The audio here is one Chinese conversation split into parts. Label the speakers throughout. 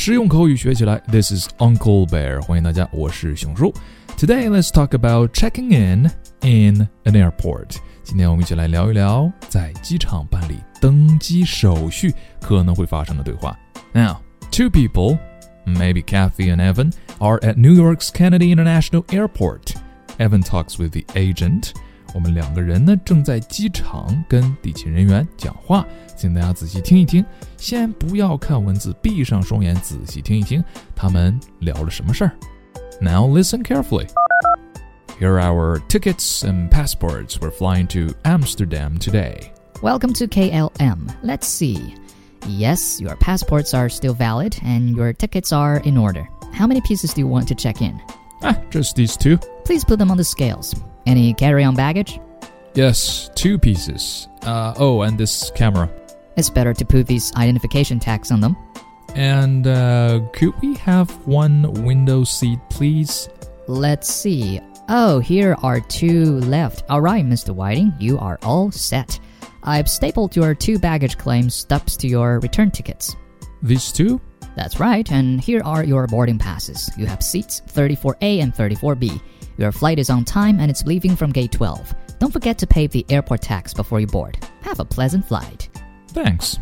Speaker 1: 实用口语学起来，This is Uncle Bear，欢迎大家，我是熊叔。Today let's talk about checking in in an airport。今天我们一起来聊一聊在机场办理登机手续可能会发生的对话。Now, two people, maybe Kathy and Evan, are at New York's Kennedy International Airport. Evan talks with the agent. 我们两个人呢正在机场跟地勤人员讲话，请大家仔细听一听。先不要看文字，闭上双眼，仔细听一听他们聊了什么事儿。Now listen carefully. Here are our tickets and passports. We're flying to Amsterdam today.
Speaker 2: Welcome to KLM. Let's see. Yes, your passports are still valid and your tickets are in order. How many pieces do you want to check in?
Speaker 1: Ah, just these two.
Speaker 2: Please put them on the scales. Any carry on baggage?
Speaker 1: Yes, two pieces. Uh, oh, and this camera.
Speaker 2: It's better to put these identification tags on them.
Speaker 1: And uh, could we have one window seat, please?
Speaker 2: Let's see. Oh, here are two left. All right, Mr. Whiting, you are all set. I've stapled your two baggage claim stubs to your return tickets.
Speaker 1: These two?
Speaker 2: That's right, and here are your boarding passes. You have seats 34A and 34B. Your flight is on time and it's leaving from gate 12. Don't forget to pay the airport tax before you board. Have a pleasant flight.
Speaker 1: Thanks.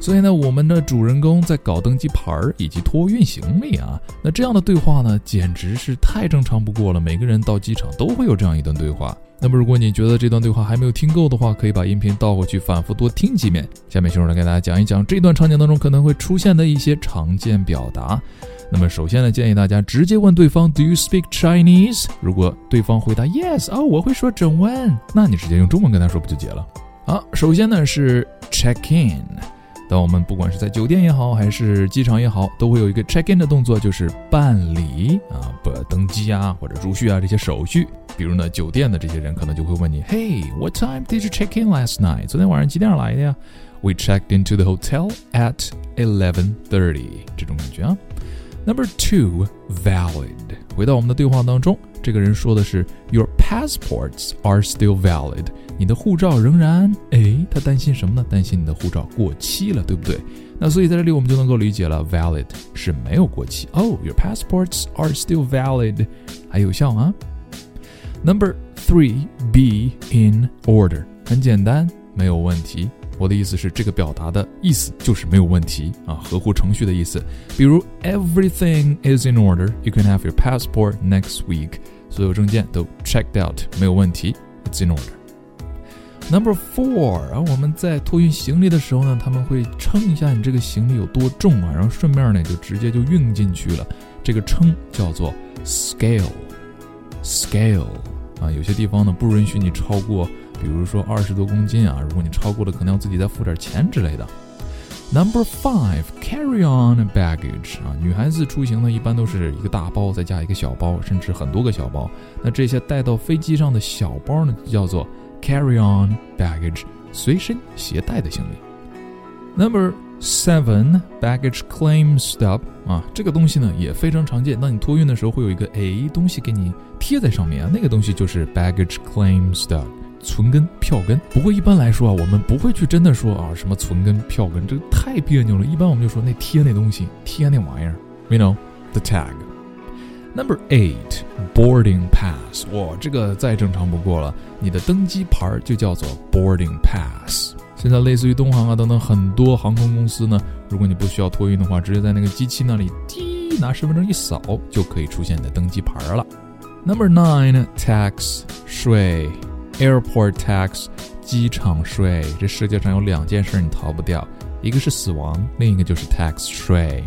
Speaker 1: 所以呢，我们的主人公在搞登机牌以及托运行李啊，那这样的对话呢，简直是太正常不过了。每个人到机场都会有这样一段对话。那么，如果你觉得这段对话还没有听够的话，可以把音频倒回去，反复多听几遍。下面，熊来给大家讲一讲这段场景当中可能会出现的一些常见表达。那么，首先呢，建议大家直接问对方 “Do you speak Chinese？” 如果对方回答 “Yes”，哦，我会说中文，那你直接用中文跟他说不就结了？好，首先呢是 check in。当我们不管是在酒店也好，还是机场也好，都会有一个 check in 的动作，就是办理啊，不登机啊，或者入序啊这些手续。比如呢，酒店的这些人可能就会问你，Hey，what time did you check in last night？昨天晚上几点来的呀？We checked into the hotel at eleven thirty。这种感觉啊。Number two, valid。回到我们的对话当中，这个人说的是 Your passports are still valid。你的护照仍然……哎，他担心什么呢？担心你的护照过期了，对不对？那所以在这里我们就能够理解了，valid 是没有过期。Oh, your passports are still valid，还有效啊。Number three, be in order。很简单，没有问题。我的意思是，这个表达的意思就是没有问题啊，合乎程序的意思。比如，Everything is in order. You can have your passport next week. 所有证件都 checked out，没有问题，It's in order. Number four，然后我们在托运行李的时候呢，他们会称一下你这个行李有多重啊，然后顺便呢就直接就运进去了。这个称叫做 scale，scale 啊，有些地方呢不允许你超过，比如说二十多公斤啊，如果你超过了，可能要自己再付点钱之类的。Number five, carry on baggage 啊，女孩子出行呢一般都是一个大包再加一个小包，甚至很多个小包。那这些带到飞机上的小包呢，叫做 carry on baggage，随身携带的行李。Number seven, baggage claim stub 啊，这个东西呢也非常常见。当你托运的时候，会有一个诶东西给你贴在上面啊，那个东西就是 baggage claim stub。存根票根，不过一般来说啊，我们不会去真的说啊什么存根票根，这个太别扭了。一般我们就说那贴那东西，贴那玩意儿，you know the tag。Number eight, boarding pass。哇，这个再正常不过了，你的登机牌就叫做 boarding pass。现在类似于东航啊等等很多航空公司呢，如果你不需要托运的话，直接在那个机器那里滴拿身份证一扫，就可以出现你的登机牌了。Number nine, tax 税。Airport tax，机场税。这世界上有两件事你逃不掉，一个是死亡，另一个就是 tax 税。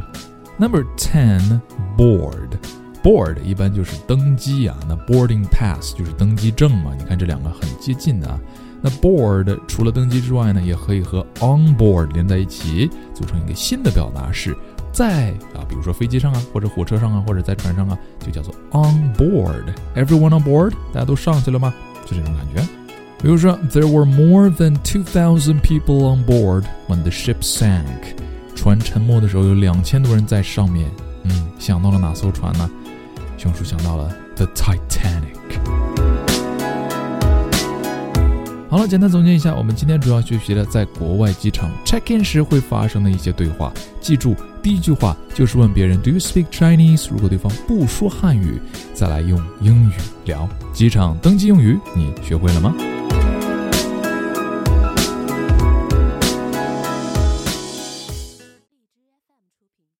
Speaker 1: Number ten，board，board 一般就是登机啊，那 boarding pass 就是登机证嘛。你看这两个很接近啊。那 board 除了登机之外呢，也可以和 on board 连在一起，组成一个新的表达式，在啊，比如说飞机上啊，或者火车上啊，或者在船上啊，就叫做 on board。Everyone on board，大家都上去了吗？就这种感觉。比如说，There were more than two thousand people on board when the ship sank。船沉没的时候有两千多人在上面。嗯，想到了哪艘船呢？熊叔想到了 The Titanic。好了，简单总结一下，我们今天主要学习了在国外机场 check in 时会发生的一些对话。记住，第一句话就是问别人 Do you speak Chinese？如果对方不说汉语，再来用英语聊。机场登机用语，你学会了吗？